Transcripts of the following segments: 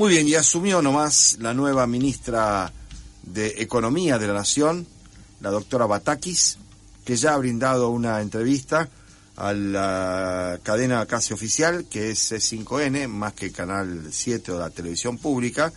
Muy bien, y asumió nomás la nueva ministra de Economía de la Nación, la doctora Batakis, que ya ha brindado una entrevista a la cadena casi oficial, que es C5N, más que Canal 7 o la televisión pública,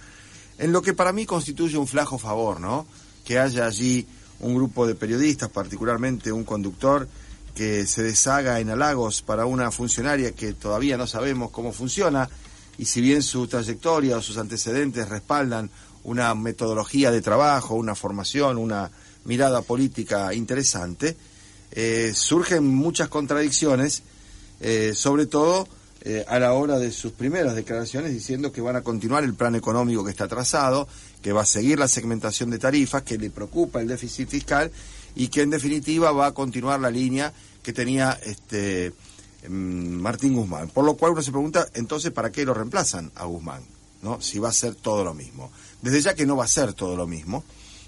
en lo que para mí constituye un flajo favor, ¿no? Que haya allí un grupo de periodistas, particularmente un conductor, que se deshaga en halagos para una funcionaria que todavía no sabemos cómo funciona, y si bien su trayectoria o sus antecedentes respaldan una metodología de trabajo, una formación, una mirada política interesante, eh, surgen muchas contradicciones, eh, sobre todo eh, a la hora de sus primeras declaraciones diciendo que van a continuar el plan económico que está trazado, que va a seguir la segmentación de tarifas, que le preocupa el déficit fiscal y que en definitiva va a continuar la línea que tenía este Martín Guzmán. Por lo cual uno se pregunta, entonces, ¿para qué lo reemplazan a Guzmán? ¿No? Si va a ser todo lo mismo. Desde ya que no va a ser todo lo mismo,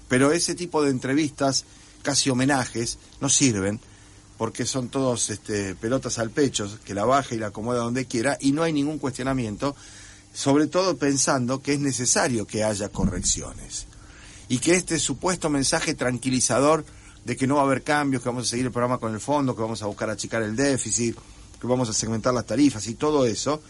pero ese tipo de entrevistas, casi homenajes, no sirven, porque son todos este, pelotas al pecho, que la baja y la acomoda donde quiera, y no hay ningún cuestionamiento, sobre todo pensando que es necesario que haya correcciones. Y que este supuesto mensaje tranquilizador de que no va a haber cambios, que vamos a seguir el programa con el fondo, que vamos a buscar achicar el déficit, que vamos a segmentar las tarifas y todo eso,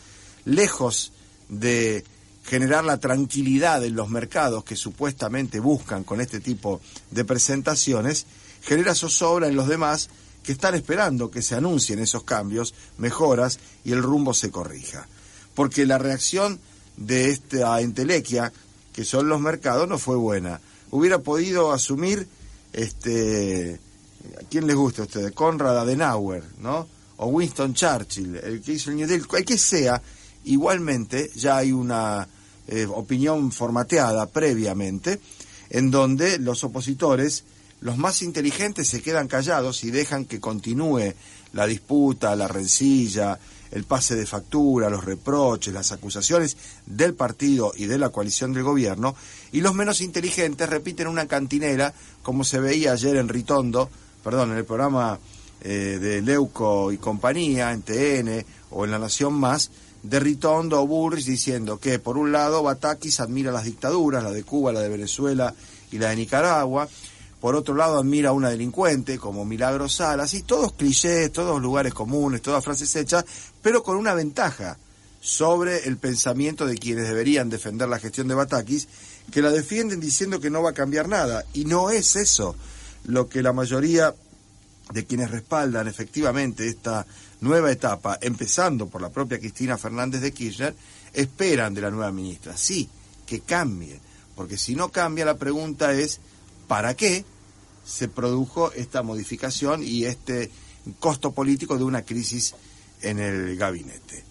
lejos de generar la tranquilidad en los mercados que supuestamente buscan con este tipo de presentaciones, genera zozobra en los demás que están esperando que se anuncien esos cambios, mejoras y el rumbo se corrija. Porque la reacción de esta entelequia, que son los mercados, no fue buena. Hubiera podido asumir, este, ¿a quién les gusta a ustedes? Conrad Adenauer, ¿no? O Winston Churchill, el que hizo el New Deal, que sea, igualmente ya hay una eh, opinión formateada previamente, en donde los opositores, los más inteligentes, se quedan callados y dejan que continúe la disputa, la rencilla, el pase de factura, los reproches, las acusaciones del partido y de la coalición del gobierno, y los menos inteligentes repiten una cantinera, como se veía ayer en Ritondo, perdón, en el programa eh, de Leuco y compañía, en TN o en La Nación Más, de Ritondo o Burris diciendo que, por un lado, Batakis admira las dictaduras, la de Cuba, la de Venezuela y la de Nicaragua, por otro lado admira a una delincuente como Milagro Salas, y todos clichés, todos lugares comunes, todas frases hechas, pero con una ventaja sobre el pensamiento de quienes deberían defender la gestión de Batakis, que la defienden diciendo que no va a cambiar nada, y no es eso lo que la mayoría de quienes respaldan efectivamente esta nueva etapa, empezando por la propia Cristina Fernández de Kirchner, esperan de la nueva ministra. Sí, que cambie, porque si no cambia la pregunta es, ¿para qué se produjo esta modificación y este costo político de una crisis en el gabinete?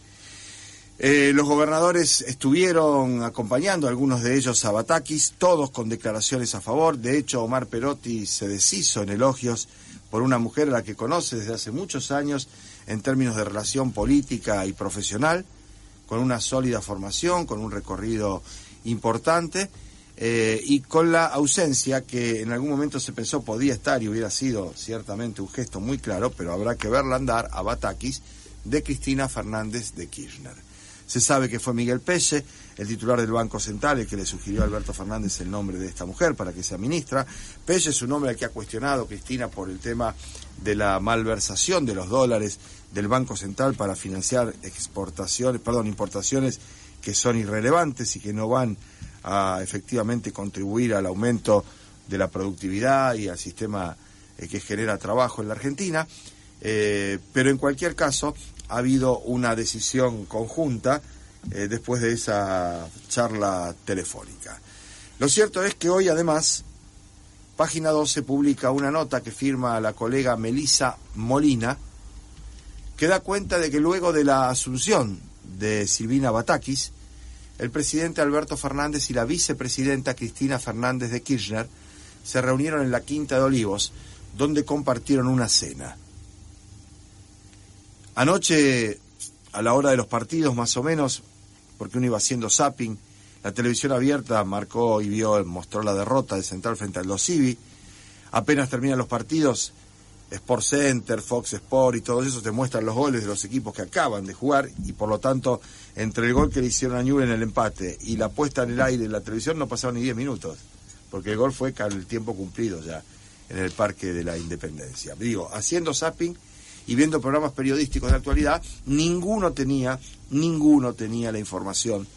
Eh, los gobernadores estuvieron acompañando, algunos de ellos a Batakis, todos con declaraciones a favor. De hecho, Omar Perotti se deshizo en elogios por una mujer a la que conoce desde hace muchos años en términos de relación política y profesional, con una sólida formación, con un recorrido importante eh, y con la ausencia que en algún momento se pensó podía estar y hubiera sido ciertamente un gesto muy claro, pero habrá que verla andar a Batakis de Cristina Fernández de Kirchner. Se sabe que fue Miguel Pelle, el titular del Banco Central, el que le sugirió a Alberto Fernández el nombre de esta mujer para que sea ministra. Pelle es un hombre al que ha cuestionado Cristina por el tema de la malversación de los dólares del Banco Central para financiar exportaciones, perdón, importaciones que son irrelevantes y que no van a efectivamente contribuir al aumento de la productividad y al sistema eh, que genera trabajo en la Argentina. Eh, pero en cualquier caso, ha habido una decisión conjunta eh, después de esa charla telefónica. Lo cierto es que hoy además, Página 12 publica una nota que firma la colega Melisa Molina, que da cuenta de que luego de la asunción de Silvina Batakis, el presidente Alberto Fernández y la vicepresidenta Cristina Fernández de Kirchner se reunieron en la Quinta de Olivos, donde compartieron una cena. Anoche, a la hora de los partidos más o menos, porque uno iba haciendo zapping, la televisión abierta marcó y vio, mostró la derrota de Central frente al Dosivi. Apenas terminan los partidos, Sport Center, Fox Sport y todo eso te muestran los goles de los equipos que acaban de jugar y por lo tanto entre el gol que le hicieron a Newell en el empate y la puesta en el aire en la televisión no pasaron ni 10 minutos, porque el gol fue el tiempo cumplido ya en el Parque de la Independencia. Digo, haciendo zapping y viendo programas periodísticos de actualidad, ninguno tenía, ninguno tenía la información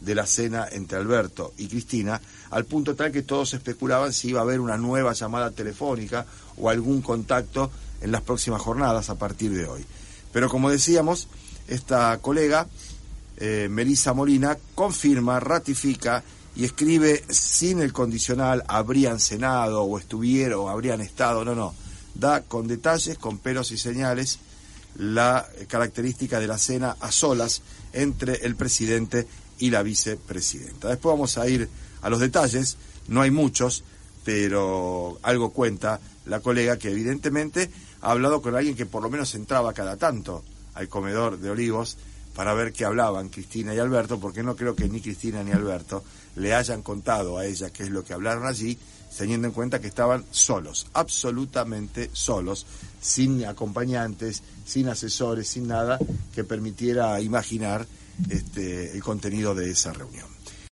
de la cena entre Alberto y Cristina, al punto tal que todos especulaban si iba a haber una nueva llamada telefónica o algún contacto en las próximas jornadas a partir de hoy. Pero como decíamos, esta colega, eh, Melissa Molina, confirma, ratifica y escribe sin el condicional habrían cenado o estuvieron o habrían estado, no, no, da con detalles, con pelos y señales la característica de la cena a solas entre el presidente y la vicepresidenta. Después vamos a ir a los detalles, no hay muchos, pero algo cuenta la colega que evidentemente ha hablado con alguien que por lo menos entraba cada tanto al comedor de Olivos para ver qué hablaban Cristina y Alberto, porque no creo que ni Cristina ni Alberto le hayan contado a ella qué es lo que hablaron allí, teniendo en cuenta que estaban solos, absolutamente solos, sin acompañantes, sin asesores, sin nada que permitiera imaginar este, el contenido de esa reunión.